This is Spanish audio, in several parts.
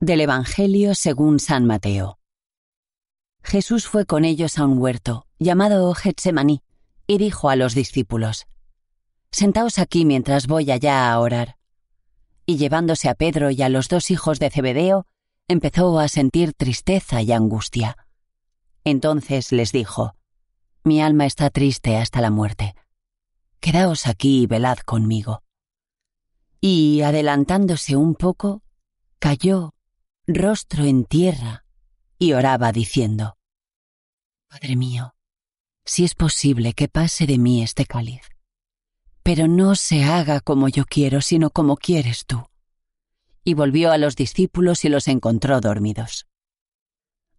Del Evangelio según San Mateo. Jesús fue con ellos a un huerto, llamado Getsemaní, y dijo a los discípulos, Sentaos aquí mientras voy allá a orar. Y llevándose a Pedro y a los dos hijos de Zebedeo, empezó a sentir tristeza y angustia. Entonces les dijo, Mi alma está triste hasta la muerte. Quedaos aquí y velad conmigo. Y, adelantándose un poco, cayó rostro en tierra y oraba diciendo, Padre mío, si es posible que pase de mí este cáliz, pero no se haga como yo quiero, sino como quieres tú. Y volvió a los discípulos y los encontró dormidos.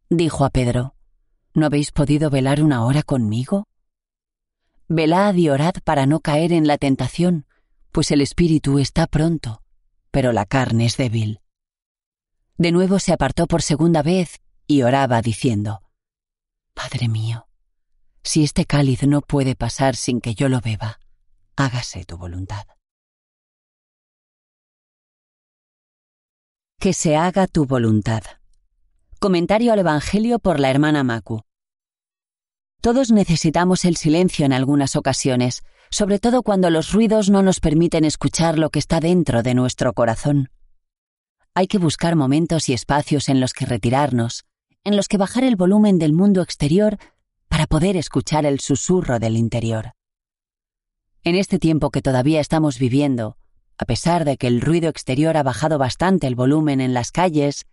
Dijo a Pedro, ¿No habéis podido velar una hora conmigo? Velad y orad para no caer en la tentación, pues el espíritu está pronto, pero la carne es débil. De nuevo se apartó por segunda vez y oraba diciendo, Padre mío, si este cáliz no puede pasar sin que yo lo beba, hágase tu voluntad. Que se haga tu voluntad. Comentario al Evangelio por la hermana Macu. Todos necesitamos el silencio en algunas ocasiones, sobre todo cuando los ruidos no nos permiten escuchar lo que está dentro de nuestro corazón. Hay que buscar momentos y espacios en los que retirarnos, en los que bajar el volumen del mundo exterior para poder escuchar el susurro del interior. En este tiempo que todavía estamos viviendo, a pesar de que el ruido exterior ha bajado bastante el volumen en las calles,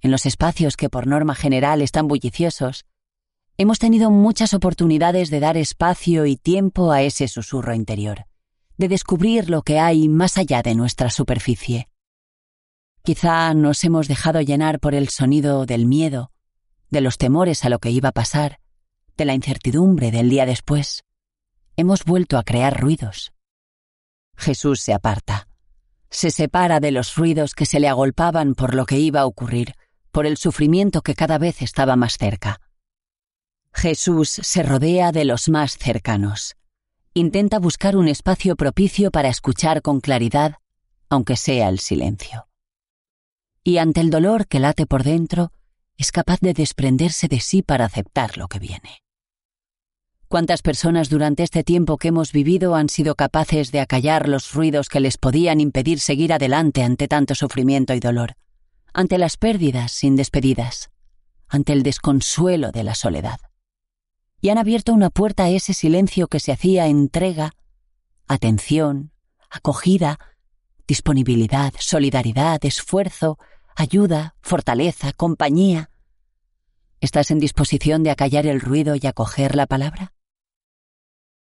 en los espacios que por norma general están bulliciosos, hemos tenido muchas oportunidades de dar espacio y tiempo a ese susurro interior, de descubrir lo que hay más allá de nuestra superficie. Quizá nos hemos dejado llenar por el sonido del miedo, de los temores a lo que iba a pasar, de la incertidumbre del día después. Hemos vuelto a crear ruidos. Jesús se aparta. Se separa de los ruidos que se le agolpaban por lo que iba a ocurrir, por el sufrimiento que cada vez estaba más cerca. Jesús se rodea de los más cercanos. Intenta buscar un espacio propicio para escuchar con claridad, aunque sea el silencio y ante el dolor que late por dentro, es capaz de desprenderse de sí para aceptar lo que viene. ¿Cuántas personas durante este tiempo que hemos vivido han sido capaces de acallar los ruidos que les podían impedir seguir adelante ante tanto sufrimiento y dolor, ante las pérdidas sin despedidas, ante el desconsuelo de la soledad? Y han abierto una puerta a ese silencio que se hacía entrega, atención, acogida, disponibilidad, solidaridad, esfuerzo, ayuda, fortaleza, compañía. ¿Estás en disposición de acallar el ruido y acoger la palabra?